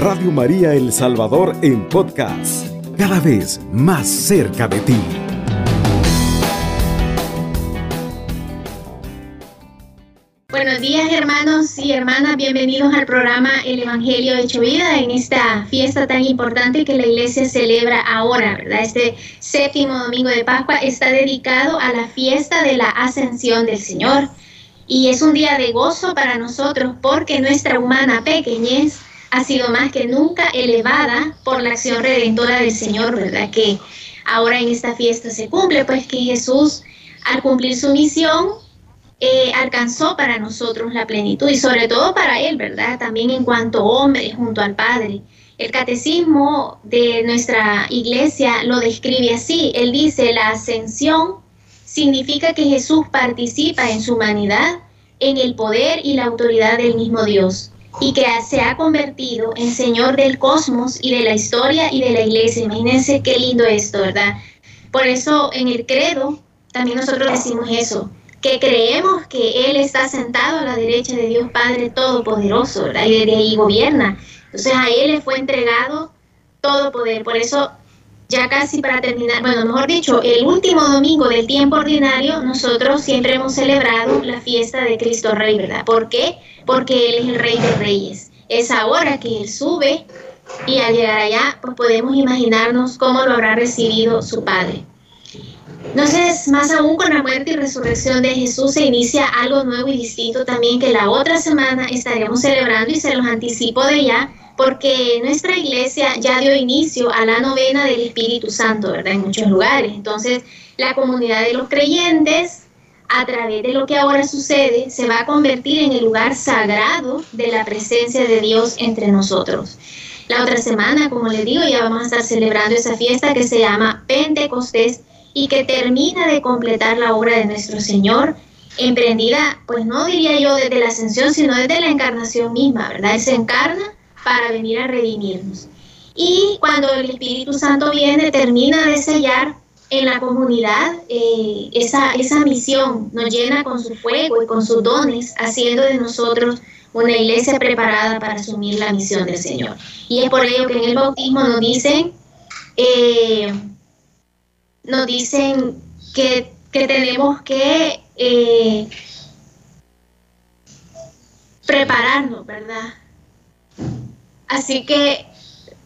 Radio María El Salvador en podcast, cada vez más cerca de ti. Buenos días hermanos y hermanas, bienvenidos al programa El Evangelio Hecho Vida en esta fiesta tan importante que la iglesia celebra ahora, ¿verdad? Este séptimo domingo de Pascua está dedicado a la fiesta de la ascensión del Señor y es un día de gozo para nosotros porque nuestra humana pequeñez ha sido más que nunca elevada por la acción redentora del Señor, ¿verdad? Que ahora en esta fiesta se cumple, pues que Jesús al cumplir su misión eh, alcanzó para nosotros la plenitud y sobre todo para Él, ¿verdad? También en cuanto hombre junto al Padre. El catecismo de nuestra iglesia lo describe así. Él dice, la ascensión significa que Jesús participa en su humanidad, en el poder y la autoridad del mismo Dios, y que se ha convertido en Señor del cosmos y de la historia y de la iglesia. Imagínense qué lindo esto, ¿verdad? Por eso en el credo también nosotros decimos eso, que creemos que Él está sentado a la derecha de Dios Padre Todopoderoso, ¿verdad? Y ahí gobierna. Entonces a Él le fue entregado todo poder. Por eso ya casi para terminar, bueno, mejor dicho, el último domingo del tiempo ordinario, nosotros siempre hemos celebrado la fiesta de Cristo Rey, ¿verdad? ¿Por qué? Porque Él es el Rey de Reyes. Es ahora que Él sube y al llegar allá, pues podemos imaginarnos cómo lo habrá recibido su Padre. Entonces, más aún con la muerte y resurrección de Jesús se inicia algo nuevo y distinto también que la otra semana estaremos celebrando y se los anticipo de ya porque nuestra iglesia ya dio inicio a la novena del Espíritu Santo, ¿verdad? En muchos lugares. Entonces, la comunidad de los creyentes, a través de lo que ahora sucede, se va a convertir en el lugar sagrado de la presencia de Dios entre nosotros. La otra semana, como les digo, ya vamos a estar celebrando esa fiesta que se llama Pentecostés y que termina de completar la obra de nuestro Señor, emprendida, pues no diría yo desde la ascensión, sino desde la encarnación misma, ¿verdad? Se encarna para venir a redimirnos. Y cuando el Espíritu Santo viene, termina de sellar en la comunidad eh, esa, esa misión, nos llena con su fuego y con sus dones, haciendo de nosotros una iglesia preparada para asumir la misión del Señor. Y es por ello que en el bautismo nos dicen, eh, nos dicen que, tenemos que eh, prepararnos, ¿verdad? Así que,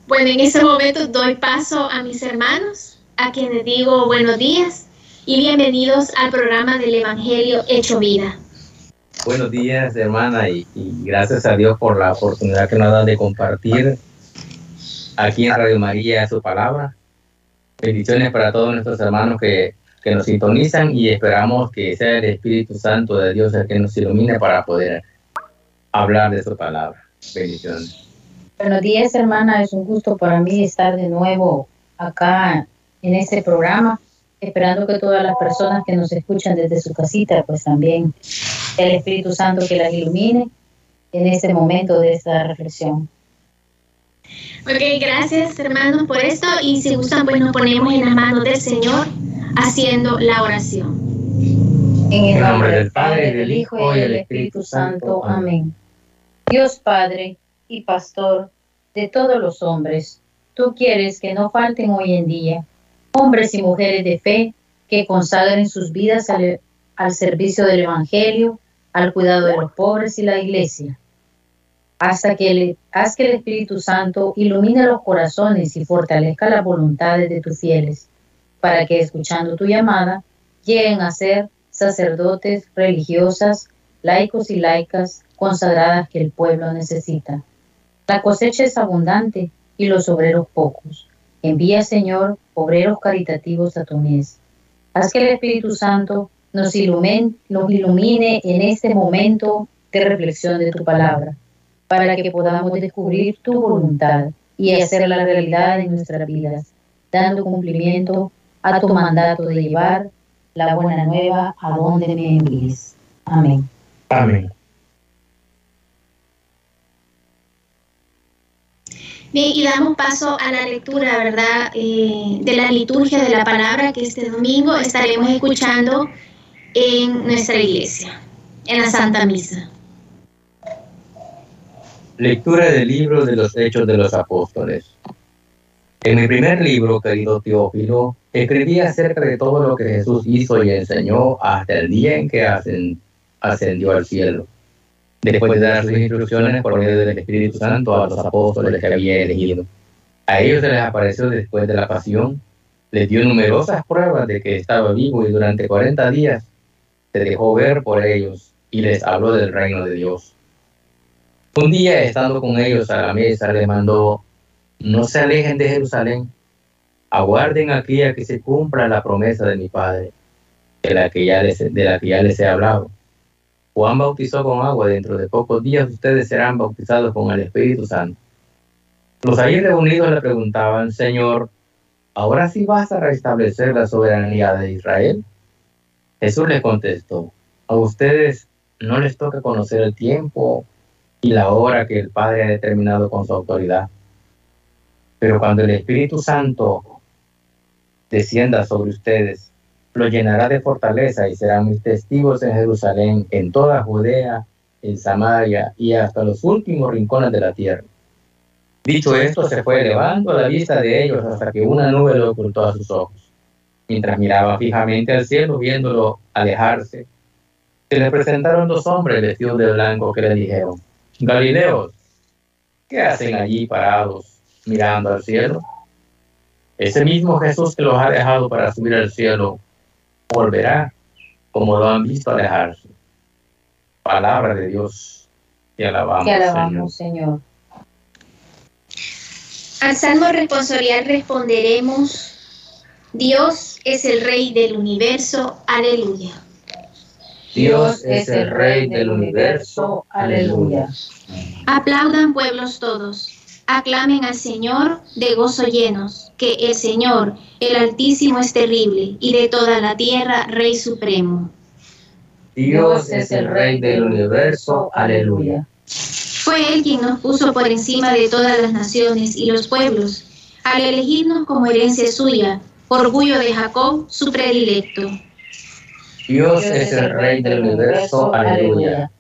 bueno, en ese momento doy paso a mis hermanos, a quienes digo buenos días y bienvenidos al programa del Evangelio Hecho Vida. Buenos días, hermana, y, gracias a Dios por la oportunidad que nos da de compartir aquí en Radio María su palabra. Bendiciones para todos nuestros hermanos que, que nos sintonizan y esperamos que sea el Espíritu Santo de Dios el que nos ilumine para poder hablar de su palabra. Bendiciones. Buenos días, hermana. Es un gusto para mí estar de nuevo acá en este programa, esperando que todas las personas que nos escuchan desde su casita, pues también el Espíritu Santo que las ilumine en este momento de esta reflexión. Ok, gracias hermanos por esto y si gustan pues nos ponemos en las manos del Señor haciendo la oración. En el nombre del Padre, del Hijo y del Espíritu Santo. Amén. Dios Padre y pastor de todos los hombres. Tú quieres que no falten hoy en día hombres y mujeres de fe que consagren sus vidas al, servicio del Evangelio, al cuidado de los pobres y la iglesia. Hasta que le, que el Espíritu Santo ilumine los corazones y fortalezca las voluntades de tus fieles, para que escuchando tu llamada lleguen a ser sacerdotes, religiosas, laicos y laicas consagradas que el pueblo necesita. La cosecha es abundante y los obreros pocos. Envía, Señor, obreros caritativos a tu mies. Haz que el Espíritu Santo nos ilumine, nos ilumine en este momento de reflexión de tu palabra, para que podamos descubrir tu voluntad y hacerla realidad en nuestras vidas, dando cumplimiento a tu mandato de llevar la buena nueva a donde me envíes. Amén. Amén. Bien, y damos paso a la lectura, ¿verdad?, eh, de la liturgia de la palabra que este domingo estaremos escuchando en nuestra iglesia, en la Santa Misa. Lectura del libro de los Hechos de los Apóstoles. En mi primer libro, querido Teófilo, escribí acerca de todo lo que Jesús hizo y enseñó hasta el día en que ascendió al cielo, después de dar sus instrucciones por medio del Espíritu Santo a los apóstoles que había elegido. A ellos se les apareció después de la pasión, les dio numerosas pruebas de que estaba vivo y durante 40 días se dejó ver por ellos y les habló del reino de Dios. Un día, estando con ellos a la mesa, les mandó, no se alejen de Jerusalén, aguarden aquí a que se cumpla la promesa de mi Padre, de la que ya les, de la que ya les he hablado. Juan bautizó con agua, dentro de pocos días ustedes serán bautizados con el Espíritu Santo. Los ahí reunidos le preguntaban, Señor, ¿ahora sí vas a restablecer la soberanía de Israel? Jesús les contestó, a ustedes no les toca conocer el tiempo y la hora que el Padre ha determinado con su autoridad. Pero cuando el Espíritu Santo descienda sobre ustedes, lo llenará de fortaleza y serán mis testigos en Jerusalén, en toda Judea, en Samaria y hasta los últimos rincones de la tierra. Dicho esto, se fue elevando a la vista de ellos hasta que una nube lo ocultó a sus ojos. Mientras miraba fijamente al cielo, viéndolo alejarse, se le presentaron dos hombres vestidos de blanco que le dijeron, Galileos, ¿qué hacen allí parados mirando al cielo? Ese mismo Jesús que los ha dejado para subir al cielo volverá como lo han visto alejarse. Palabra de Dios. Te alabamos, Te alabamos Señor. Al salmo responsorial responderemos, Dios es el Rey del universo, aleluya. Dios es el Rey del universo. Aleluya. Aplaudan pueblos todos. Aclamen al Señor de gozo llenos, que el Señor, el Altísimo, es terrible, y de toda la tierra, Rey Supremo. Dios es el Rey del universo. Aleluya. Fue Él quien nos puso por encima de todas las naciones y los pueblos, al elegirnos como herencia suya, orgullo de Jacob, su predilecto. Dios es el Rey del universo. Aleluya.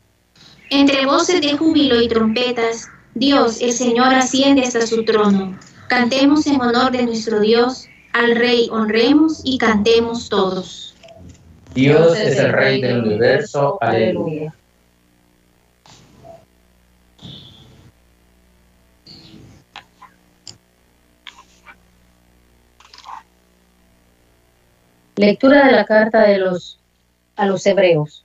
Entre voces de júbilo y trompetas, Dios, el Señor, asciende hasta su trono. Cantemos en honor de nuestro Dios, al Rey honremos y cantemos todos. Dios es el Rey del universo. Aleluya. Lectura de la carta de los a los hebreos.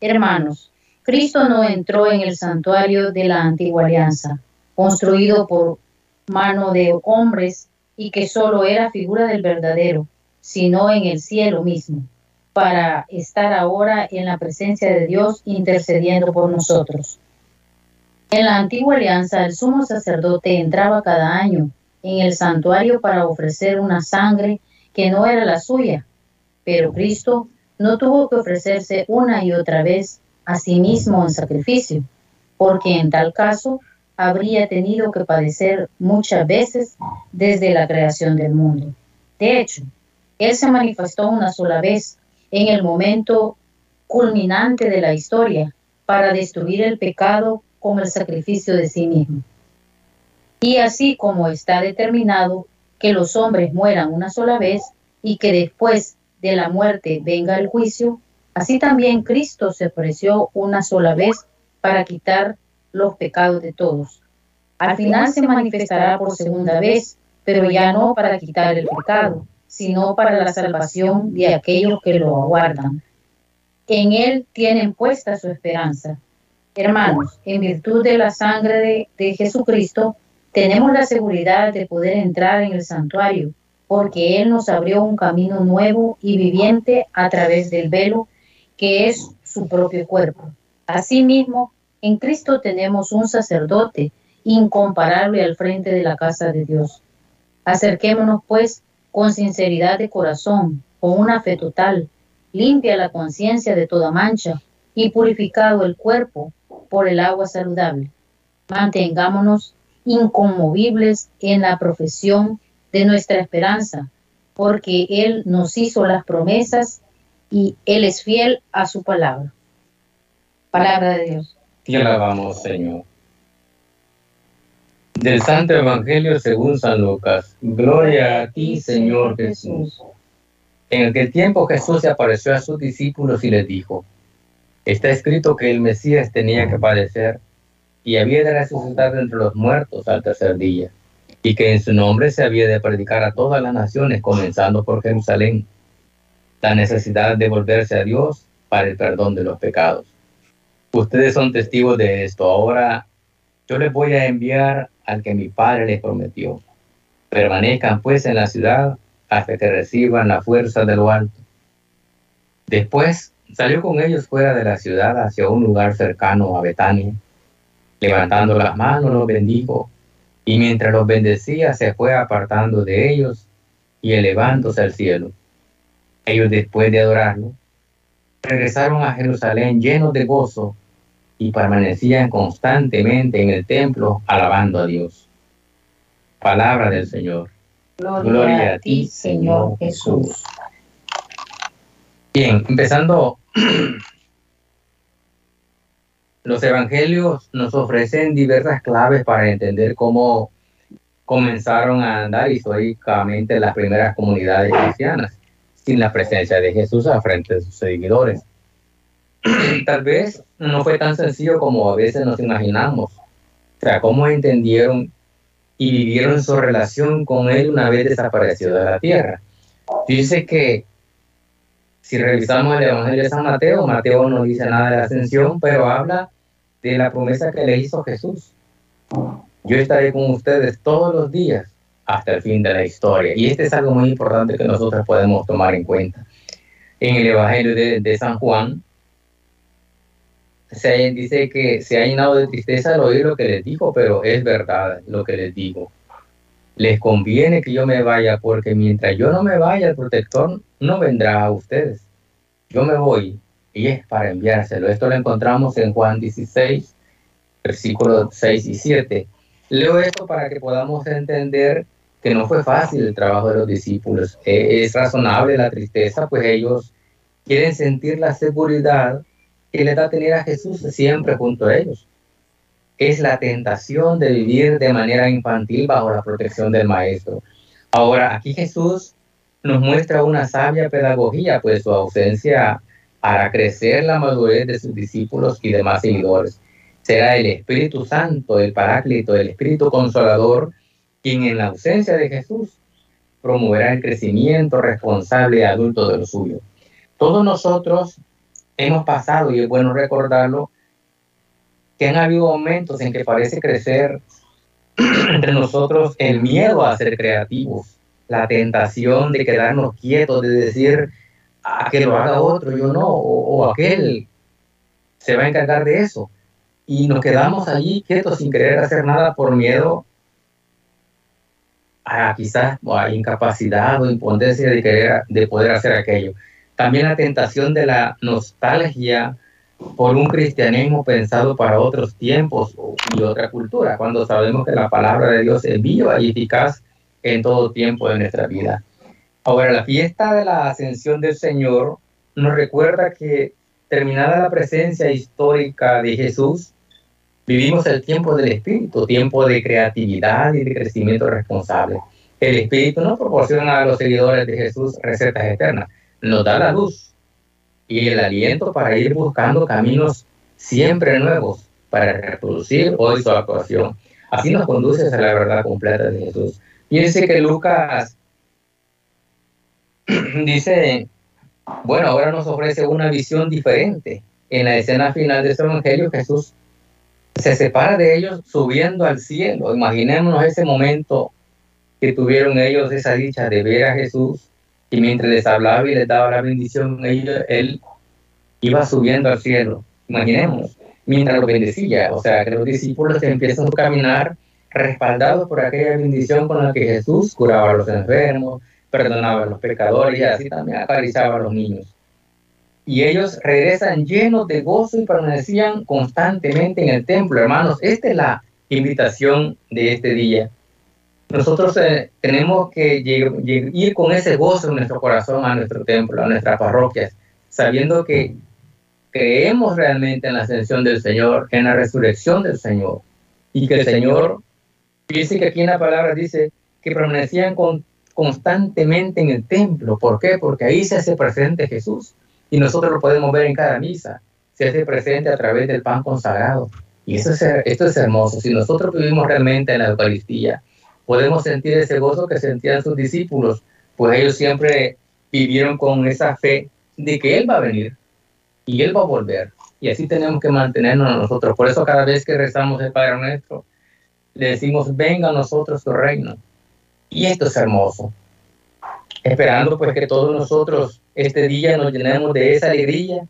Hermanos, Cristo no entró en el santuario de la antigua alianza, construido por mano de hombres y que solo era figura del verdadero, sino en el cielo mismo, para estar ahora en la presencia de Dios intercediendo por nosotros. En la antigua alianza el sumo sacerdote entraba cada año en el santuario para ofrecer una sangre que no era la suya, pero Cristo no tuvo que ofrecerse una y otra vez a sí mismo en sacrificio, porque en tal caso habría tenido que padecer muchas veces desde la creación del mundo. De hecho, Él se manifestó una sola vez en el momento culminante de la historia para destruir el pecado con el sacrificio de sí mismo. Y así como está determinado que los hombres mueran una sola vez y que después de la muerte venga el juicio, así también Cristo se ofreció una sola vez para quitar los pecados de todos. Al final se manifestará por segunda vez, pero ya no para quitar el pecado, sino para la salvación de aquellos que lo aguardan. En Él tienen puesta su esperanza. Hermanos, en virtud de la sangre de, de Jesucristo, tenemos la seguridad de poder entrar en el santuario porque Él nos abrió un camino nuevo y viviente a través del velo, que es su propio cuerpo. Asimismo, en Cristo tenemos un sacerdote incomparable al frente de la casa de Dios. Acerquémonos, pues, con sinceridad de corazón, con una fe total, limpia la conciencia de toda mancha y purificado el cuerpo por el agua saludable. Mantengámonos inconmovibles en la profesión de nuestra esperanza, porque Él nos hizo las promesas y Él es fiel a su palabra. Palabra de Dios. Te alabamos, Señor. Del Santo Evangelio según San Lucas. Gloria a ti, Señor Jesús. En aquel tiempo Jesús se apareció a sus discípulos y les dijo, está escrito que el Mesías tenía que padecer y había de resucitar entre los muertos al tercer día, y que en su nombre se había de predicar a todas las naciones, comenzando por Jerusalén, la necesidad de volverse a Dios para el perdón de los pecados. Ustedes son testigos de esto. Ahora yo les voy a enviar al que mi padre les prometió. Permanezcan pues en la ciudad hasta que reciban la fuerza de lo alto. Después salió con ellos fuera de la ciudad hacia un lugar cercano a Betania. Levantando las manos los bendijo y mientras los bendecía se fue apartando de ellos y elevándose al cielo. Ellos después de adorarlo, regresaron a Jerusalén llenos de gozo y permanecían constantemente en el templo alabando a Dios. Palabra del Señor. Gloria, a ti, Señor Jesús. Bien, empezando, los evangelios nos ofrecen diversas claves para entender cómo comenzaron a andar históricamente las primeras comunidades cristianas sin la presencia de Jesús al frente de sus seguidores. Tal vez no fue tan sencillo como a veces nos imaginamos. O sea, cómo entendieron y vivieron su relación con Él una vez desaparecido de la tierra. Dice que si revisamos el Evangelio de San Mateo, Mateo no dice nada de la ascensión, pero habla de la promesa que le hizo Jesús. Yo estaré con ustedes todos los días hasta el fin de la historia. Y este es algo muy importante que nosotros podemos tomar en cuenta. En el Evangelio de, San Juan, se dice que se ha llenado de tristeza al oír lo que les dijo, pero es verdad lo que les digo. Les conviene que yo me vaya, porque mientras yo no me vaya, el protector no vendrá a ustedes. Yo me voy y es para enviárselo. Esto lo encontramos en Juan 16, versículos 6 y 7. Leo esto para que podamos entender que no fue fácil el trabajo de los discípulos. E, es razonable la tristeza, pues ellos quieren sentir la seguridad que les da tener a Jesús siempre junto a ellos. Es la tentación de vivir de manera infantil bajo la protección del Maestro. Ahora, aquí Jesús nos muestra una sabia pedagogía, pues su ausencia hará crecer la madurez de sus discípulos y demás seguidores. Será el Espíritu Santo, el Paráclito, el Espíritu Consolador, quien en la ausencia de Jesús promoverá el crecimiento responsable y adulto de lo suyo. Todos nosotros hemos pasado, y es bueno recordarlo, que han habido momentos en que parece crecer entre nosotros el miedo a ser creativos, la tentación de quedarnos quietos, de decir, a que lo haga otro, yo no, o, aquel se va a encargar de eso. Y nos quedamos allí quietos sin querer hacer nada por miedo a quizás a incapacidad o impotencia de, querer, de poder hacer aquello. También la tentación de la nostalgia por un cristianismo pensado para otros tiempos y otra cultura, cuando sabemos que la palabra de Dios es viva y eficaz en todo tiempo de nuestra vida. Ahora, la fiesta de la ascensión del Señor nos recuerda que terminada la presencia histórica de Jesús, vivimos el tiempo del Espíritu, tiempo de creatividad y de crecimiento responsable. El Espíritu no proporciona a los seguidores de Jesús recetas eternas, nos da la luz y el aliento para ir buscando caminos siempre nuevos para reproducir hoy su actuación. Así nos conduce a la verdad completa de Jesús. Fíjense que Lucas dice, bueno, ahora nos ofrece una visión diferente. En la escena final de este evangelio, Jesús se separa de ellos subiendo al cielo. Imaginémonos ese momento que tuvieron ellos esa dicha de ver a Jesús y mientras les hablaba y les daba la bendición, él iba subiendo al cielo. Imaginemos, mientras lo bendecía. O sea, que los discípulos empiezan a caminar respaldados por aquella bendición con la que Jesús curaba a los enfermos, perdonaba a los pecadores y así también acariciaba a los niños. Y ellos regresan llenos de gozo y permanecían constantemente en el templo. Hermanos, esta es la invitación de este día. Nosotros eh, tenemos que ir con ese gozo en nuestro corazón a nuestro templo, a nuestras parroquias, sabiendo que creemos realmente en la ascensión del Señor, en la resurrección del Señor, y que el Señor Fíjense que aquí en la palabra dice que permanecían con, constantemente en el templo. ¿Por qué? Porque ahí se hace presente Jesús y nosotros lo podemos ver en cada misa. Se hace presente a través del pan consagrado. Y eso es, esto es hermoso. Si nosotros vivimos realmente en la Eucaristía, podemos sentir ese gozo que sentían sus discípulos, pues ellos siempre vivieron con esa fe de que Él va a venir y Él va a volver. Y así tenemos que mantenernos nosotros. Por eso cada vez que rezamos el Padre Nuestro, le decimos, venga a nosotros tu reino. Y esto es hermoso. Esperando pues que todos nosotros este día nos llenemos de esa alegría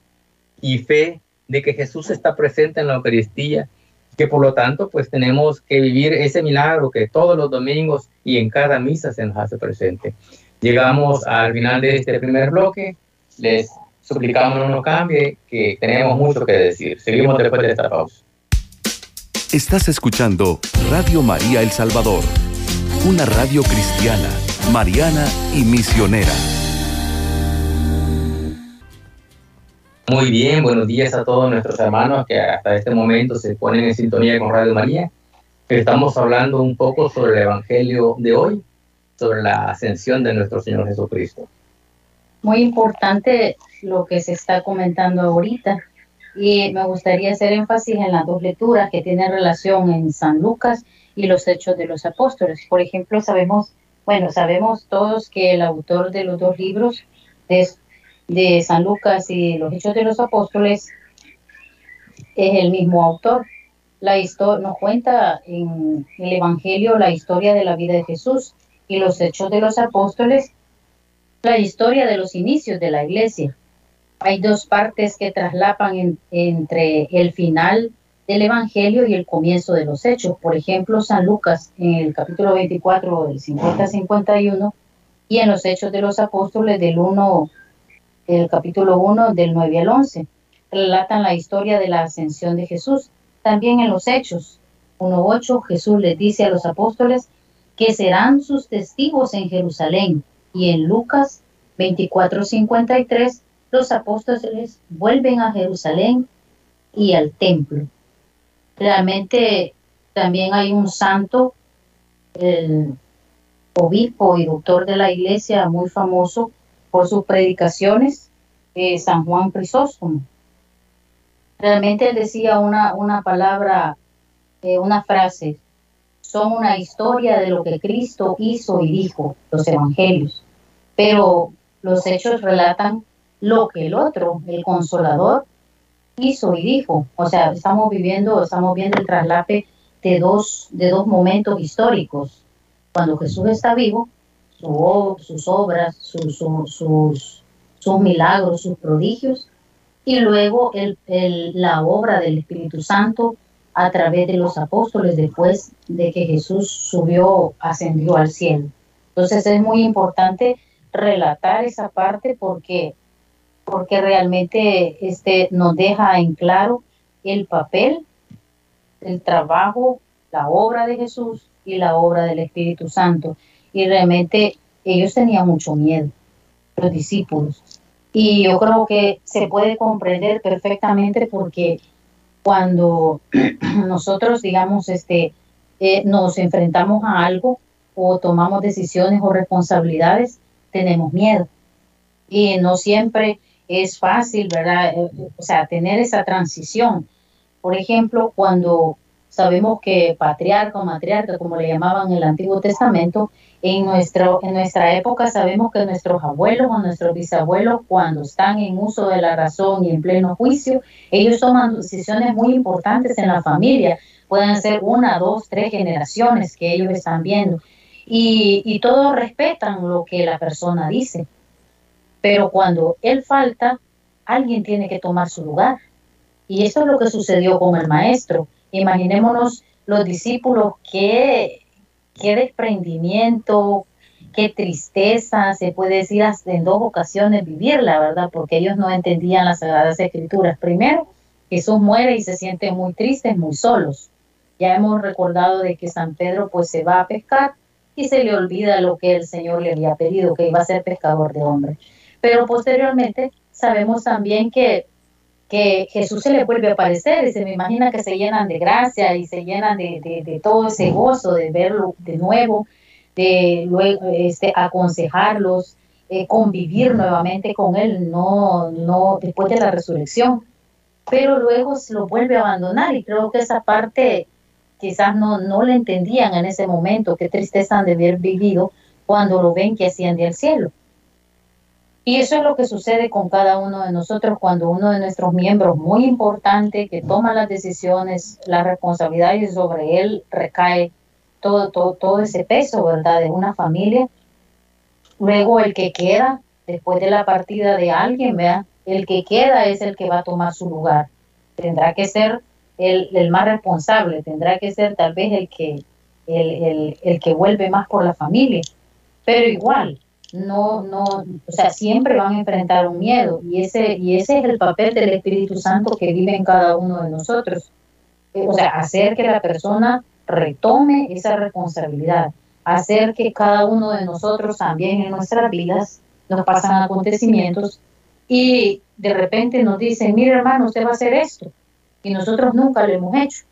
y fe de que Jesús está presente en la Eucaristía, que por lo tanto pues tenemos que vivir ese milagro que todos los domingos y en cada misa se nos hace presente. Llegamos al final de este primer bloque, les suplicamos no nos cambie, que tenemos mucho que decir. Seguimos después de esta pausa. Estás escuchando Radio María El Salvador, una radio cristiana, mariana y misionera. Muy bien, buenos días a todos nuestros hermanos que hasta este momento se ponen en sintonía con Radio María. Estamos hablando un poco sobre el Evangelio de hoy, sobre la ascensión de nuestro Señor Jesucristo. Muy importante lo que se está comentando ahorita y me gustaría hacer énfasis en las dos lecturas que tienen relación en San Lucas y los Hechos de los Apóstoles. Por ejemplo, sabemos, bueno, sabemos todos que el autor de los dos libros de, de San Lucas y los Hechos de los Apóstoles es el mismo autor. La nos cuenta en el Evangelio la historia de la vida de Jesús y los Hechos de los Apóstoles la historia de los inicios de la iglesia hay dos partes que traslapan entre el final del Evangelio y el comienzo de los hechos. Por ejemplo, San Lucas en el capítulo 24 del 50 51 y en los hechos de los apóstoles del 1, el capítulo 1 del 9 al 11. Relatan la historia de la ascensión de Jesús. También en los hechos 1.8 Jesús les dice a los apóstoles que serán sus testigos en Jerusalén. Y en Lucas 24.53 los apóstoles vuelven a Jerusalén y al templo. Realmente también hay un santo, el obispo y doctor de la iglesia muy famoso por sus predicaciones, eh, San Juan Crisóstomo. Realmente él decía una, una palabra, eh, una frase, son una historia de lo que Cristo hizo y dijo, los evangelios, pero los hechos relatan lo que el otro, el consolador, hizo y dijo. O sea, estamos viviendo, estamos viendo el traslape de dos, de dos momentos históricos. Cuando Jesús está vivo, sus obras, sus, sus, milagros, sus prodigios, y luego el, la obra del Espíritu Santo a través de los apóstoles después de que Jesús subió, ascendió al cielo. Entonces es muy importante relatar esa parte porque porque realmente este, nos deja en claro el papel, el trabajo, la obra de Jesús y la obra del Espíritu Santo. Y realmente ellos tenían mucho miedo, los discípulos. Y yo creo que se puede comprender perfectamente porque cuando nosotros, digamos, este, eh, nos enfrentamos a algo o tomamos decisiones o responsabilidades, tenemos miedo. Y no siempre es fácil, ¿verdad? Eh, o sea, tener esa transición. Por ejemplo, cuando sabemos que patriarca o matriarca, como le llamaban en el Antiguo Testamento, en, nuestro, en nuestra época sabemos que nuestros abuelos o nuestros bisabuelos, cuando están en uso de la razón y en pleno juicio, ellos toman decisiones muy importantes en la familia. Pueden ser una, dos, tres generaciones que ellos están viendo. Y, y todos respetan lo que la persona dice. Pero cuando él falta, alguien tiene que tomar su lugar. Y eso es lo que sucedió con el maestro. Imaginémonos los discípulos, qué, qué desprendimiento, qué tristeza, se puede decir hasta en dos ocasiones vivirla, ¿verdad? Porque ellos no entendían las Sagradas Escrituras. Primero, Jesús muere y se sienten muy tristes, muy solos. Ya hemos recordado de que San Pedro pues se va a pescar y se le olvida lo que el Señor le había pedido, que iba a ser pescador de hombres. Pero posteriormente sabemos también que que Jesús se le vuelve a aparecer y se me imagina que se llenan de gracia y se llenan de, todo ese gozo de verlo de nuevo, de luego este, aconsejarlos, eh, convivir nuevamente con Él, no, no después de la resurrección, pero luego se lo vuelve a abandonar y creo que esa parte quizás no, no le entendían en ese momento, qué tristeza han de haber vivido cuando lo ven que asciende al cielo. Y eso es lo que sucede con cada uno de nosotros cuando uno de nuestros miembros muy importante que toma las decisiones, la responsabilidad y sobre él recae todo, todo, todo ese peso, ¿verdad? De una familia. Luego el que queda, después de la partida de alguien, vea, el que queda es el que va a tomar su lugar. Tendrá que ser el, el más responsable, tendrá que ser tal vez el que, el, el, el que vuelve más por la familia. Pero igual, no, no, o sea, siempre van a enfrentar un miedo y ese, y ese es el papel del Espíritu Santo que vive en cada uno de nosotros. O sea, hacer que la persona retome esa responsabilidad, hacer que cada uno de nosotros también en nuestras vidas nos pasan acontecimientos y de repente nos dicen, mire hermano, usted va a hacer esto y nosotros nunca lo hemos hecho.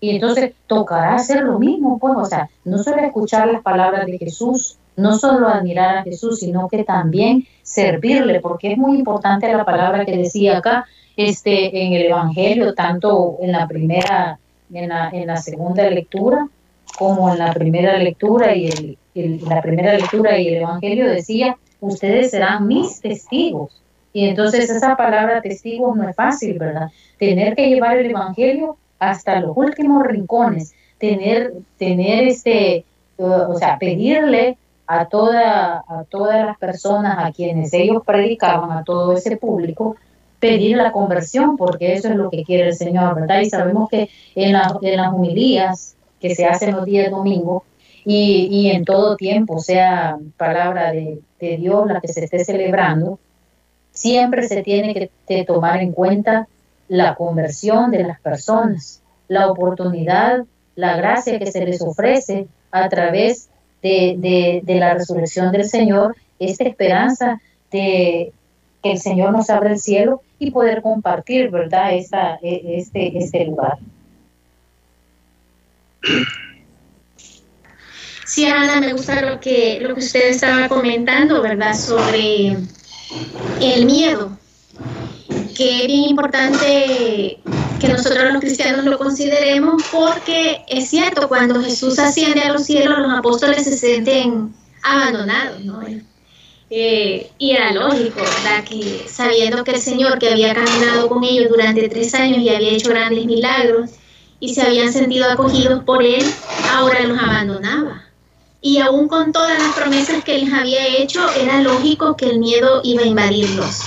Y entonces tocará hacer lo mismo, pues, o sea, no solo escuchar las palabras de Jesús, no solo admirar a Jesús, sino que también servirle, porque es muy importante la palabra que decía acá, este, en el Evangelio, tanto en la primera, en la, en la segunda lectura, como en la primera lectura y el, la primera lectura y el Evangelio decía, ustedes serán mis testigos. Y entonces esa palabra testigos no es fácil, ¿verdad? Tener que llevar el Evangelio hasta los últimos rincones, tener, tener este, o sea, pedirle a, toda, a todas las personas a quienes ellos predicaban, a todo ese público, pedir la conversión, porque eso es lo que quiere el Señor, ¿verdad? Y sabemos que en, en las humilías que se hacen los días domingos y, y en todo tiempo, sea palabra de, de, Dios la que se esté celebrando, siempre se tiene que tomar en cuenta la conversión de las personas, la oportunidad, la gracia que se les ofrece a través de, la resurrección del Señor, esta esperanza de que el Señor nos abra el cielo y poder compartir, ¿verdad?, Esta, e, este, este lugar. Sí, Ana, me gusta lo que, lo que usted estaba comentando, ¿verdad?, sobre el miedo, que es bien importante que nosotros los cristianos lo consideremos porque es cierto, cuando Jesús asciende a los cielos, los apóstoles se sienten abandonados, ¿no? Eh, y era lógico, ¿verdad? Que sabiendo que el Señor que había caminado con ellos durante tres años y había hecho grandes milagros y se habían sentido acogidos por Él, ahora los abandonaba. Y aún con todas las promesas que les había hecho, era lógico que el miedo iba a invadirlos.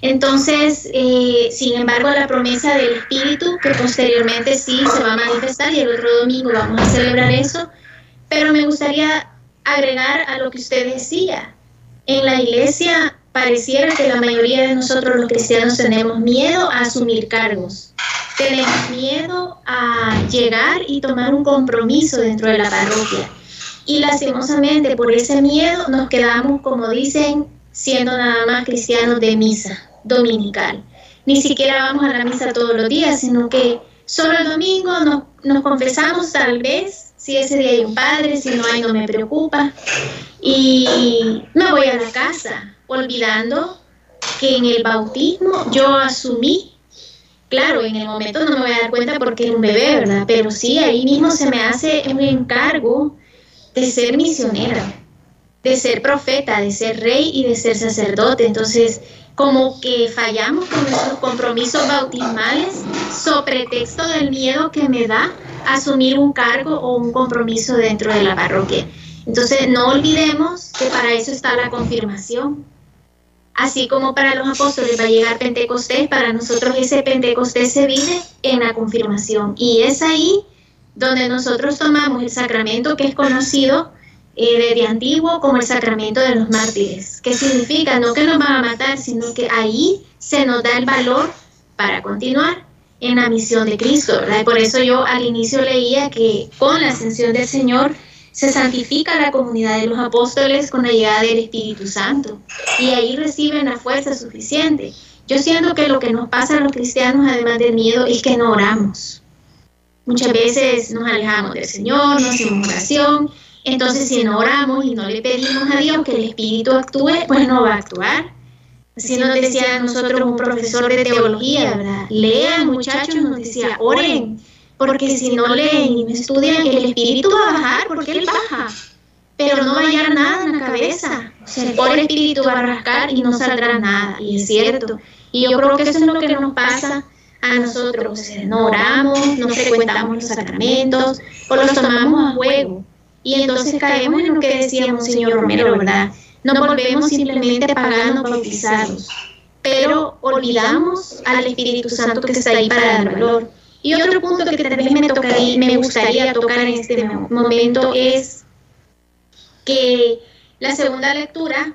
Entonces, eh, sin embargo, la promesa del Espíritu, que posteriormente sí se va a manifestar y el otro domingo vamos a celebrar eso, pero me gustaría agregar a lo que usted decía. En la iglesia pareciera que la mayoría de nosotros los cristianos tenemos miedo a asumir cargos, tenemos miedo a llegar y tomar un compromiso dentro de la parroquia. Y lastimosamente por ese miedo nos quedamos, como dicen, siendo nada más cristianos de misa dominical. Ni siquiera vamos a la misa todos los días, sino que solo el domingo nos, nos confesamos tal vez, si ese día hay un padre, si no hay no me preocupa. Y me voy a la casa, olvidando que en el bautismo yo asumí, claro, en el momento no me voy a dar cuenta porque era un bebé, ¿verdad? Pero sí, ahí mismo se me hace un encargo de ser misionera, de ser profeta, de ser rey y de ser sacerdote. Entonces, como que fallamos con nuestros compromisos bautismales sobre pretexto del miedo que me da asumir un cargo o un compromiso dentro de la parroquia. Entonces no olvidemos que para eso está la confirmación. Así como para los apóstoles va a llegar Pentecostés, para nosotros ese Pentecostés se vive en la confirmación. Y es ahí donde nosotros tomamos el sacramento que es conocido eh, de antiguo como el sacramento de los mártires. ¿Qué significa? No que nos van a matar, sino que ahí se nos da el valor para continuar en la misión de Cristo. Por eso yo al inicio leía que con la ascensión del Señor se santifica la comunidad de los apóstoles con la llegada del Espíritu Santo y ahí reciben la fuerza suficiente. Yo siento que lo que nos pasa a los cristianos, además del miedo, es que no oramos. Muchas veces nos alejamos del Señor, no hacemos oración. Entonces, si no oramos y no le pedimos a Dios que el Espíritu actúe, pues no va a actuar. Así nos decía nosotros un profesor de teología, ¿verdad? Lean, muchachos, nos decía, oren, porque si no leen y no estudian, el Espíritu va a bajar, porque Él baja pero no va a hallar nada en la cabeza. O sea, el pobre espíritu va a rascar y no saldrá nada. Y es cierto. Y yo creo que eso es lo que nos pasa a nosotros. no oramos, no frecuentamos los sacramentos o los tomamos a juego. Y entonces caemos en lo que decíamos, señor Romero, ¿verdad? No volvemos simplemente paganos bautizados, pero olvidamos al Espíritu Santo que está ahí para dar valor. Y otro punto que también me tocaría, me gustaría tocar en este momento es que la segunda lectura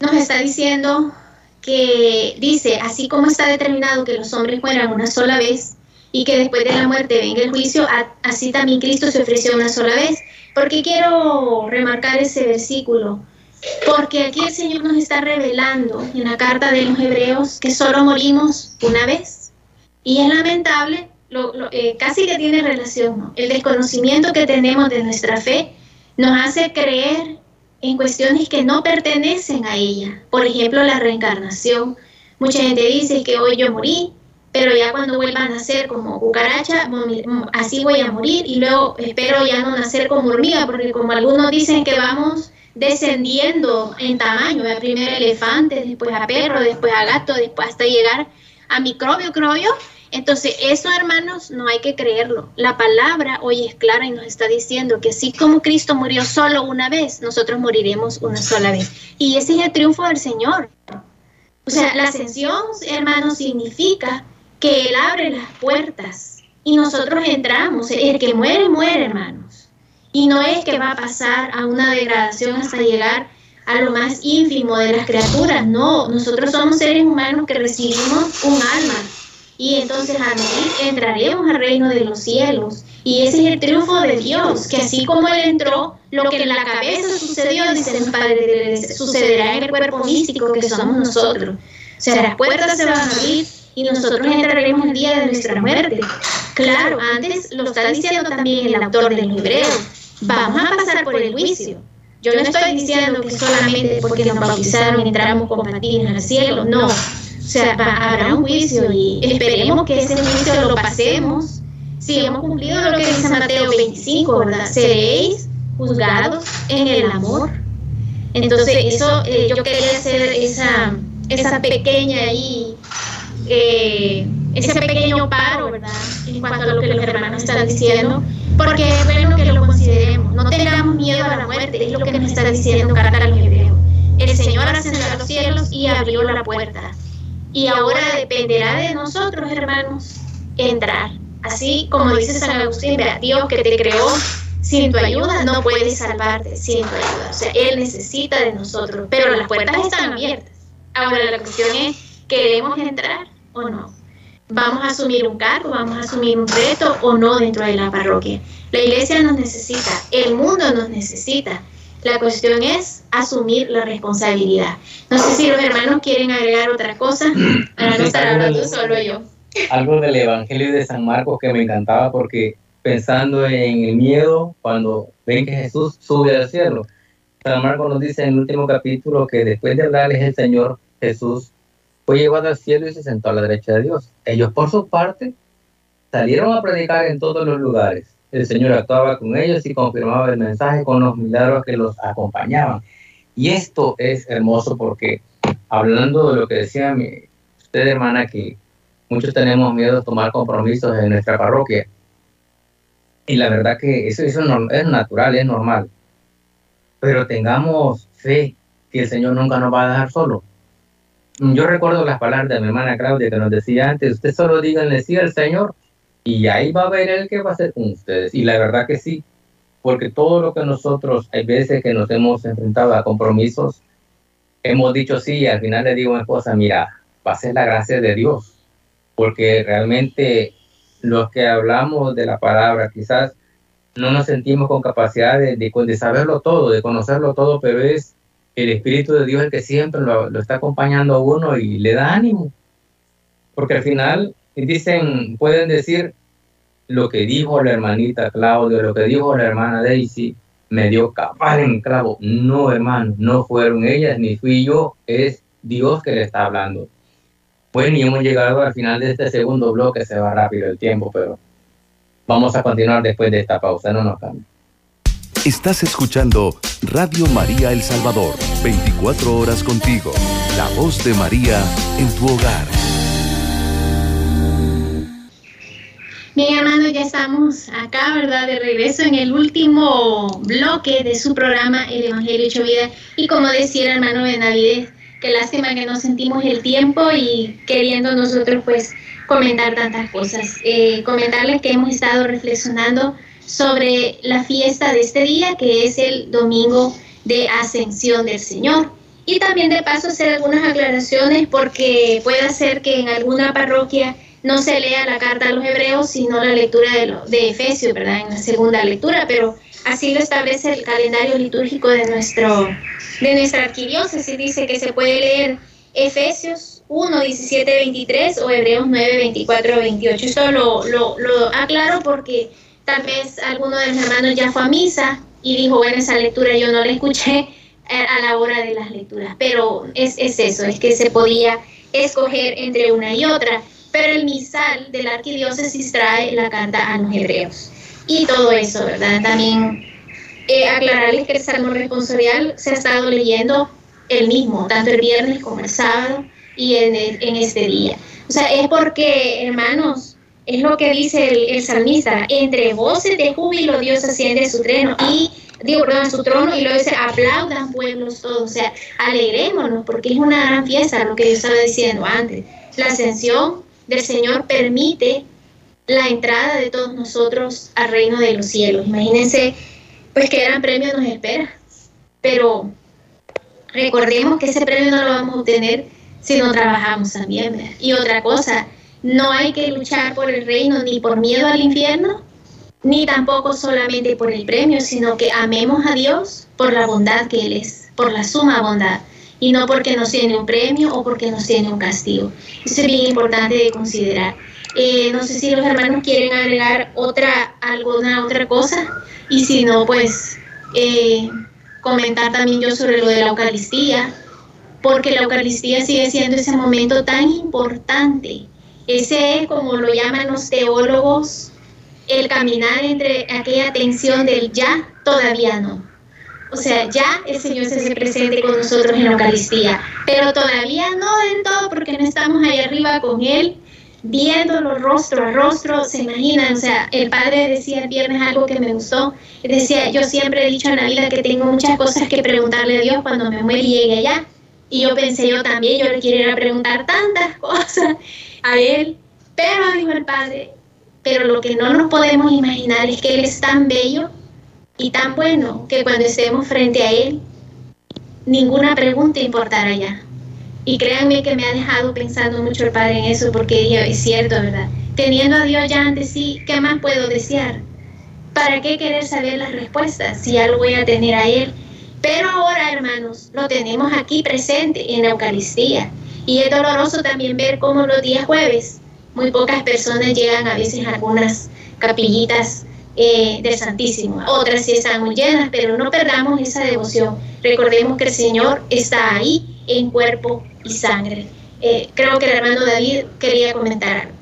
nos está diciendo que dice, así como está determinado que los hombres mueran una sola vez y que después de la muerte venga el juicio, así también Cristo se ofreció una sola vez. ¿Por qué quiero remarcar ese versículo? Porque aquí el Señor nos está revelando en la carta de los hebreos que solo morimos una vez. Y es lamentable, eh, casi que tiene relación, el desconocimiento que tenemos de nuestra fe nos hace creer en cuestiones que no pertenecen a ella. Por ejemplo, la reencarnación. Mucha gente dice que hoy yo morí, pero ya cuando vuelva a nacer como cucaracha, así voy a morir y luego espero ya no nacer como hormiga, porque como algunos dicen que vamos descendiendo en tamaño, primero elefante, después a perro, después a gato, después hasta llegar a microbio, creo entonces, eso, hermanos, no hay que creerlo. La palabra hoy es clara y nos está diciendo que así como Cristo murió solo una vez, nosotros moriremos una sola vez. Y ese es el triunfo del Señor. O sea, la ascensión, hermanos, significa que Él abre las puertas y nosotros entramos. El que muere, muere, hermanos. Y no es que va a pasar a una degradación hasta llegar a lo más ínfimo de las criaturas. No, nosotros somos seres humanos que recibimos un alma y entonces a entraremos al reino de los cielos. Y ese es el triunfo de Dios, que así como Él entró, lo que en la cabeza sucedió, dice el Padre, sucederá en el cuerpo místico que somos nosotros. O sea, las puertas se van a abrir y nosotros entraremos el día de nuestra muerte. Claro, antes lo está diciendo también el autor del Hebreo, vamos a pasar por el juicio. Yo no estoy diciendo que solamente porque nos bautizaron entramos con patines al cielo, no o sea, habrá un juicio y esperemos que ese juicio lo pasemos. Si hemos cumplido lo que dice Mateo 25, ¿verdad? Seréis juzgados en el amor. Entonces, eso eh, yo quería hacer esa, esa pequeña ahí, eh, ese pequeño paro, ¿verdad? En cuanto a lo que los hermanos están diciendo, porque es bueno que lo consideremos. No tengamos miedo a la muerte, es lo que nos está diciendo Carta a los Hebreos. El Señor ascendió a los cielos y abrió la puerta. Y ahora dependerá de nosotros, hermanos, entrar. Así como dice San Agustín, vea, Dios que te creó sin tu ayuda no puede salvarte sin tu ayuda. O sea, Él necesita de nosotros, pero las puertas están abiertas. Ahora la cuestión es, ¿queremos entrar o no? ¿Vamos a asumir un cargo, vamos a asumir un reto o no dentro de la parroquia? La iglesia nos necesita, el mundo nos necesita. La cuestión es asumir la responsabilidad. No sé si los hermanos quieren agregar otra cosa para no estar hablando solo yo. Algo del Evangelio de San Marcos que me encantaba porque pensando en el miedo cuando ven que Jesús sube al cielo. San Marcos nos dice en el último capítulo que después de hablarles el Señor Jesús fue llevado al cielo y se sentó a la derecha de Dios. Ellos por su parte salieron a predicar en todos los lugares el Señor actuaba con ellos y confirmaba el mensaje con los milagros que los acompañaban. Y esto es hermoso porque hablando de lo que decía mi, usted, hermana, que muchos tenemos miedo de tomar compromisos en nuestra parroquia. Y la verdad que eso, eso es natural, es normal. Pero tengamos fe que el Señor nunca nos va a dejar solo. Yo recuerdo las palabras de mi hermana Claudia que nos decía antes, usted solo díganle sí al Señor y ahí va a ver el que va a ser con ustedes. Y la verdad que sí, porque todo lo que nosotros, hay veces que nos hemos enfrentado a compromisos, hemos dicho sí, y al final le digo a mi esposa, mira, va a ser la gracia de Dios, porque realmente los que hablamos de la palabra, quizás no nos sentimos con capacidad de, de, de saberlo todo, de conocerlo todo, pero es el Espíritu de Dios es el que siempre lo, está acompañando a uno y le da ánimo. Porque al final dicen, pueden decir lo que dijo la hermanita Claudia, lo que dijo la hermana Daisy, me dio capaz en clavo. No, hermano, no fueron ellas, ni fui yo, es Dios que le está hablando. Bueno, y hemos llegado al final de este segundo bloque, se va rápido el tiempo, pero vamos a continuar después de esta pausa, no nos cambie. Estás escuchando Radio María El Salvador, 24 horas contigo, la voz de María en tu hogar. Bien, hermano, ya estamos acá, ¿verdad? De regreso en el último bloque de su programa, El Evangelio Hecho Vida. Y como decía el hermano Benavides, qué lástima que no sentimos el tiempo y queriendo nosotros, pues, comentar tantas cosas. Eh, comentarles que hemos estado reflexionando sobre la fiesta de este día, que es el domingo de ascensión del Señor. Y también de paso hacer algunas aclaraciones porque puede ser que en alguna parroquia no se lea la carta a los hebreos, sino la lectura de, de Efesios, ¿verdad? En la segunda lectura, pero así lo establece el calendario litúrgico de, nuestro, de nuestra arquidiócesis. Dice que se puede leer Efesios 1, 17, 23 o Hebreos 9, 24, 28. Esto lo, lo, lo aclaro porque tal vez alguno de los hermanos ya fue a misa y dijo, bueno, esa lectura yo no la escuché a la hora de las lecturas, pero es, es eso, es que se podía escoger entre una y otra, pero el misal de la arquidiócesis trae la carta a los hebreos y todo eso, ¿verdad? También eh, aclararles que el Salmo responsorial se ha estado leyendo el mismo, tanto el viernes como el sábado y en, en este día. O sea, es porque, hermanos, es lo que dice el, salmista, entre voces de júbilo Dios asciende su trono y digo, perdón, su trono y luego dice, aplaudan pueblos todos, o sea, alegrémonos porque es una gran fiesta, lo que yo estaba diciendo antes. La ascensión del Señor permite la entrada de todos nosotros al reino de los cielos. Imagínense, pues qué gran premio nos espera, pero recordemos que ese premio no lo vamos a obtener si no trabajamos también. Y otra cosa, no hay que luchar por el reino ni por miedo al infierno, ni tampoco solamente por el premio, sino que amemos a Dios por la bondad que Él es, por la suma bondad, y no porque nos tiene un premio o porque nos tiene un castigo. Eso es bien importante de considerar. Eh, no sé si los hermanos quieren agregar otra, alguna otra cosa, y si no, pues eh, comentar también yo sobre lo de la Eucaristía, porque la Eucaristía sigue siendo ese momento tan importante ese es, como lo llaman los teólogos, el caminar entre aquella tensión del ya, todavía no. O sea, ya el Señor se hace presente con nosotros en la Eucaristía, pero todavía no del todo porque no estamos ahí arriba con Él, viéndolo rostro a rostro, se imaginan, o sea, el Padre decía el viernes algo que me gustó, decía, yo siempre he dicho en la vida que tengo muchas cosas que preguntarle a Dios cuando me muere y llegue allá, y yo pensé yo también, yo le quiero ir a preguntar tantas cosas, a Él, pero dijo el Padre, pero lo que no nos podemos imaginar es que Él es tan bello y tan bueno que cuando estemos frente a Él, ninguna pregunta importará ya. Y créanme que me ha dejado pensando mucho el Padre en eso, porque es cierto, ¿verdad? Teniendo a Dios ya ante sí, ¿qué más puedo desear? ¿Para qué querer saber las respuestas si ya lo voy a tener a Él? Pero ahora, hermanos, lo tenemos aquí presente en la Eucaristía. Y es doloroso también ver cómo los días jueves muy pocas personas llegan a veces a algunas capillitas eh, del Santísimo. Otras sí están muy llenas, pero no perdamos esa devoción. Recordemos que el Señor está ahí en cuerpo y sangre. Eh, creo que el hermano David quería comentar algo.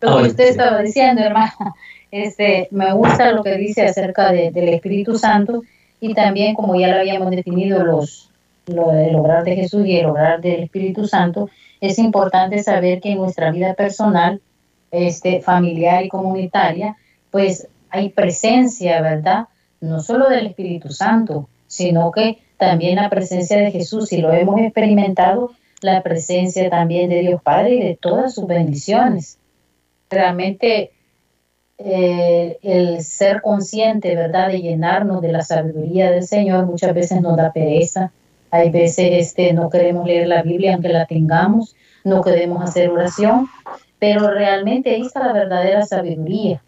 Lo que usted estaba diciendo, hermano, este, me gusta lo que dice acerca del Espíritu Santo y también, como ya lo habíamos definido, los, lo del obrar de Jesús y el obrar del Espíritu Santo, es importante saber que en nuestra vida personal, este, familiar y comunitaria, pues hay presencia, ¿verdad? No solo del Espíritu Santo, sino que también la presencia de Jesús, y lo hemos experimentado, la presencia también de Dios Padre y de todas sus bendiciones. Realmente eh, el ser consciente, ¿verdad?, de llenarnos de la sabiduría del Señor muchas veces nos da pereza, hay veces este, no queremos leer la Biblia aunque la tengamos, no queremos hacer oración, pero realmente ahí está la verdadera sabiduría.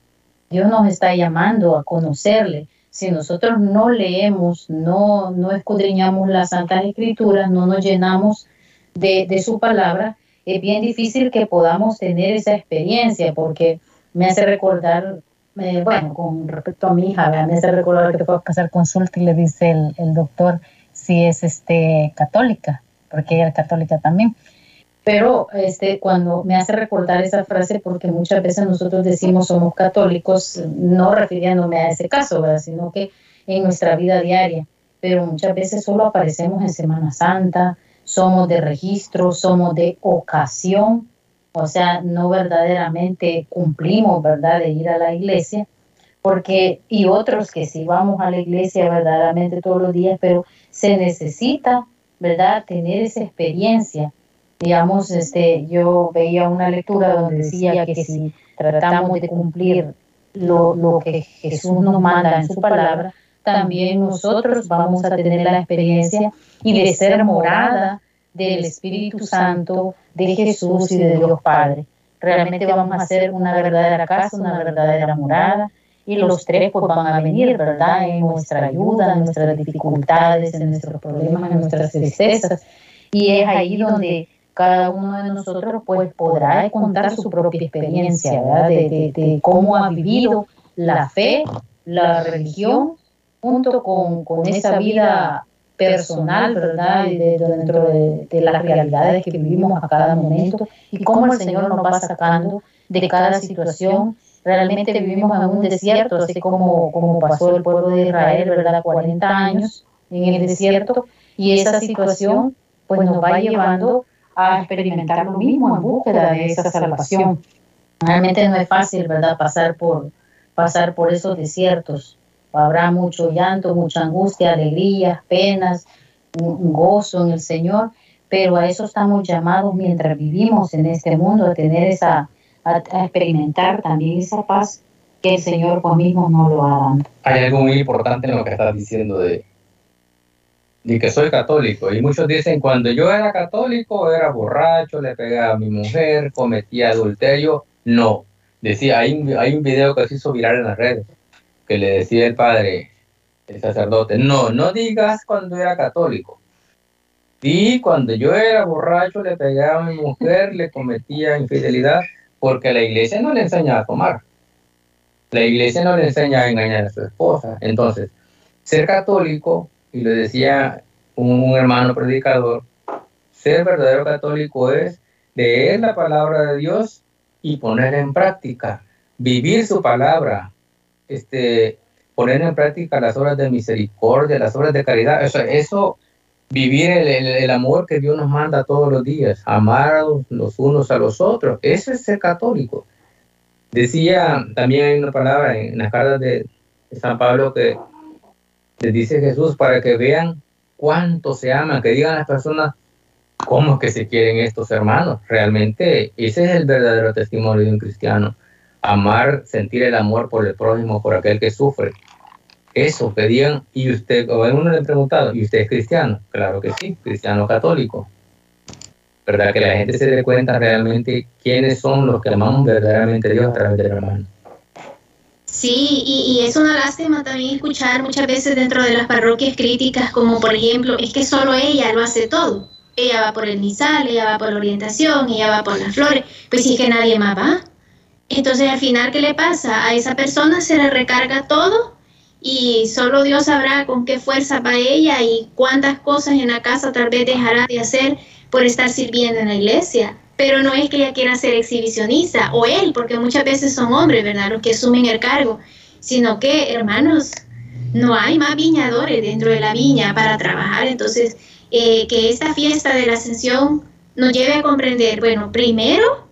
Dios nos está llamando a conocerle, si nosotros no leemos, no, no escudriñamos las Santas Escrituras, no nos llenamos de, de su palabra, es bien difícil que podamos tener esa experiencia porque me hace recordar, eh, bueno, con respecto a mi hija, me hace recordar que fue a pasar consulta y le dice el, el doctor si es este, católica, porque ella es católica también. Pero este, cuando me hace recordar esa frase, porque muchas veces nosotros decimos somos católicos, no refiriéndome a ese caso, sino que en nuestra vida diaria, pero muchas veces solo aparecemos en Semana Santa, somos de registro, somos de ocasión, o sea, no verdaderamente cumplimos, ¿verdad?, de ir a la iglesia, porque, y otros que sí vamos a la iglesia verdaderamente todos los días, pero se necesita, ¿verdad?, tener esa experiencia digamos, este, yo veía una lectura donde decía que si tratamos de cumplir lo, lo que Jesús nos manda en su palabra, también nosotros vamos a tener la experiencia y de ser morada del Espíritu Santo, de Jesús y de Dios Padre. Realmente vamos a hacer una verdadera casa, una verdadera morada, y los tres pues van a venir, ¿verdad? En nuestra ayuda, en nuestras dificultades, en nuestros problemas, en nuestras tristezas. Y es ahí donde cada uno de nosotros pues podrá contar su propia experiencia, ¿verdad? De, cómo ha vivido la fe, la religión, junto con, con esa vida personal, ¿verdad? Y dentro de, de, las realidades que vivimos a cada momento y cómo el Señor nos va sacando de cada situación. Realmente vivimos en un desierto, así como, como pasó el pueblo de Israel, ¿verdad? 40 años en el desierto y esa situación pues nos va llevando a experimentar lo mismo en búsqueda de esa salvación. Realmente no es fácil, ¿verdad?, pasar por, pasar por esos desiertos. Habrá mucho llanto, mucha angustia, alegrías, penas, un gozo en el Señor, pero a eso estamos llamados mientras vivimos en este mundo, a tener esa, a, experimentar también esa paz que el Señor por mismo lo ha dado. Hay algo muy importante en lo que estás diciendo de y que soy católico. Y muchos dicen, cuando yo era católico era borracho, le pegaba a mi mujer, cometía adulterio. No, decía, hay un, hay un video que se hizo viral en las redes, que le decía el padre, el sacerdote, no, no digas cuando era católico. Y cuando yo era borracho, le pegaba a mi mujer, le cometía infidelidad, porque la iglesia no le enseña a tomar. La iglesia no le enseña a engañar a su esposa. Entonces, ser católico y lo decía un, hermano predicador, ser verdadero católico es leer la palabra de Dios y ponerla en práctica, vivir su palabra, este, poner en práctica las obras de misericordia, las obras de caridad, eso, eso vivir el, el, amor que Dios nos manda todos los días, amar los unos a los otros, eso es ser católico. Decía también hay una palabra en, las cartas de San Pablo que les dice Jesús para que vean cuánto se aman, que digan las personas cómo que se quieren estos hermanos. Realmente ese es el verdadero testimonio de un cristiano. Amar, sentir el amor por el prójimo, por aquel que sufre. Eso, que digan, y usted, o uno le preguntado, ¿y usted es cristiano? Claro que sí, cristiano católico. ¿Verdad? Que la gente se dé cuenta realmente quiénes son los que amamos verdaderamente a Dios a través del hermano. Sí, y, es una lástima también escuchar muchas veces dentro de las parroquias críticas como por ejemplo, es que solo ella lo hace todo. Ella va por el misal, ella va por la orientación, ella va por las flores, pues sí que nadie más va. Entonces al final, ¿qué le pasa? A esa persona se le recarga todo y solo Dios sabrá con qué fuerza va ella y cuántas cosas en la casa tal vez dejará de hacer por estar sirviendo en la iglesia pero no es que ella quiera ser exhibicionista, o él, porque muchas veces son hombres, ¿verdad?, los que asumen el cargo, sino que, hermanos, no hay más viñadores dentro de la viña para trabajar, entonces, eh, que esta fiesta de la ascensión nos lleve a comprender, bueno, primero,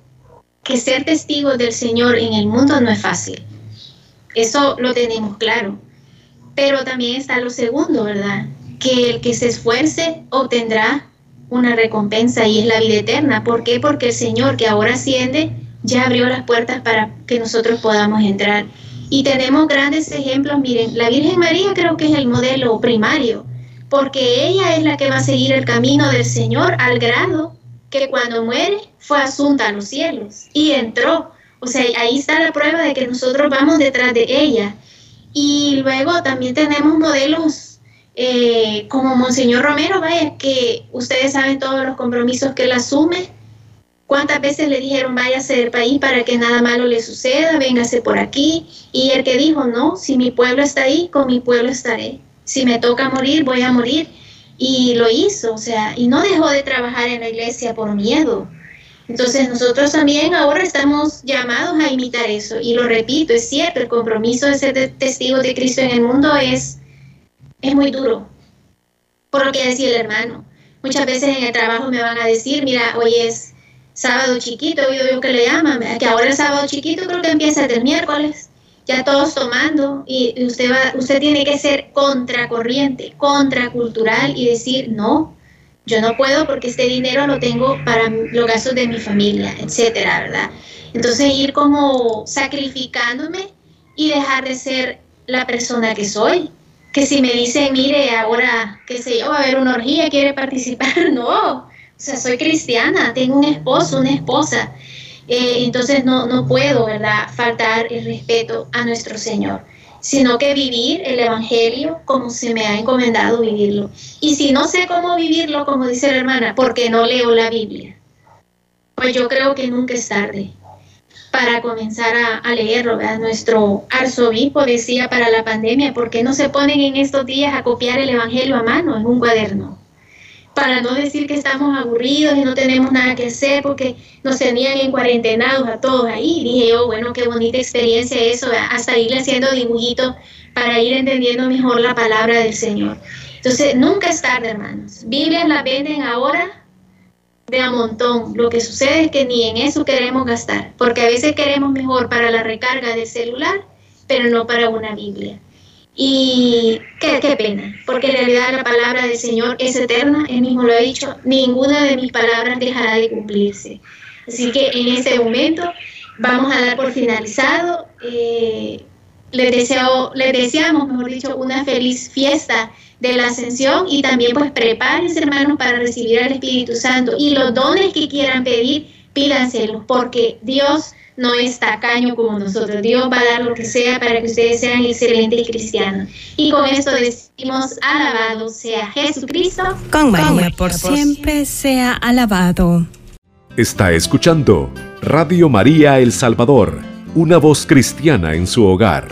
que ser testigos del Señor en el mundo no es fácil, eso lo tenemos claro, pero también está lo segundo, ¿verdad?, que el que se esfuerce obtendrá una recompensa y es la vida eterna. ¿Por qué? Porque el Señor que ahora asciende ya abrió las puertas para que nosotros podamos entrar. Y tenemos grandes ejemplos, miren, la Virgen María creo que es el modelo primario, porque ella es la que va a seguir el camino del Señor al grado que cuando muere fue asunta a los cielos y entró. O sea, ahí está la prueba de que nosotros vamos detrás de ella. Y luego también tenemos modelos eh, como Monseñor Romero, vaya, que ustedes saben todos los compromisos que él asume. ¿Cuántas veces le dijeron váyase del país para que nada malo le suceda? Véngase por aquí. Y el que dijo, no, si mi pueblo está ahí, con mi pueblo estaré. Si me toca morir, voy a morir. Y lo hizo, o sea, y no dejó de trabajar en la iglesia por miedo. Entonces nosotros también ahora estamos llamados a imitar eso. Y lo repito, es cierto, el compromiso de ser testigos de Cristo en el mundo es, es muy duro. Por lo que decía el hermano. Muchas veces en el trabajo me van a decir, mira, hoy es sábado chiquito, yo que le llaman, que ahora el sábado chiquito creo que empieza el miércoles, ya todos tomando, y usted, va, usted tiene que ser contracorriente, contracultural y decir, no, yo no puedo porque este dinero lo tengo para los gastos de mi familia, etcétera, ¿verdad? Entonces ir como sacrificándome y dejar de ser la persona que soy. Que si me dicen, mire, ahora, qué sé yo, va a haber una orgía, quiere participar, no. O sea, soy cristiana, tengo un esposo, una esposa. Eh, entonces no, no puedo, faltar el respeto a nuestro Señor sino que vivir el Evangelio como se me ha encomendado vivirlo. Y si no sé cómo vivirlo, como dice la hermana, porque no leo la Biblia, pues yo creo que nunca es tarde para comenzar a, leerlo. Nuestro arzobispo decía para la pandemia, ¿por qué no se ponen en estos días a copiar el Evangelio a mano en un cuaderno? Para no decir que estamos aburridos y no tenemos nada que hacer porque nos tenían en cuarentenados a todos ahí. Dije yo, bueno, qué bonita experiencia eso, hasta ir haciendo dibujitos para ir entendiendo mejor la palabra del Señor. Entonces, nunca es tarde, hermanos. Biblias las venden ahora de a montón. Lo que sucede es que ni en eso queremos gastar, porque a veces queremos mejor para la recarga del celular, pero no para una Biblia. Y qué, pena, porque en realidad la palabra del Señor es eterna, Él mismo lo ha dicho, ninguna de mis palabras dejará de cumplirse. Así que en este momento vamos a dar por finalizado. Eh, les, deseo, les deseamos, mejor dicho, una feliz fiesta de la ascensión y también pues prepárense hermanos para recibir al Espíritu Santo y los dones que quieran pedir, pídanselos porque Dios no es tacaño como nosotros. Dios va a dar lo que sea para que ustedes sean excelentes cristianos. Y con esto decimos, alabado sea Jesucristo. Con María por siempre sea alabado. Está escuchando Radio María El Salvador, una voz cristiana en su hogar.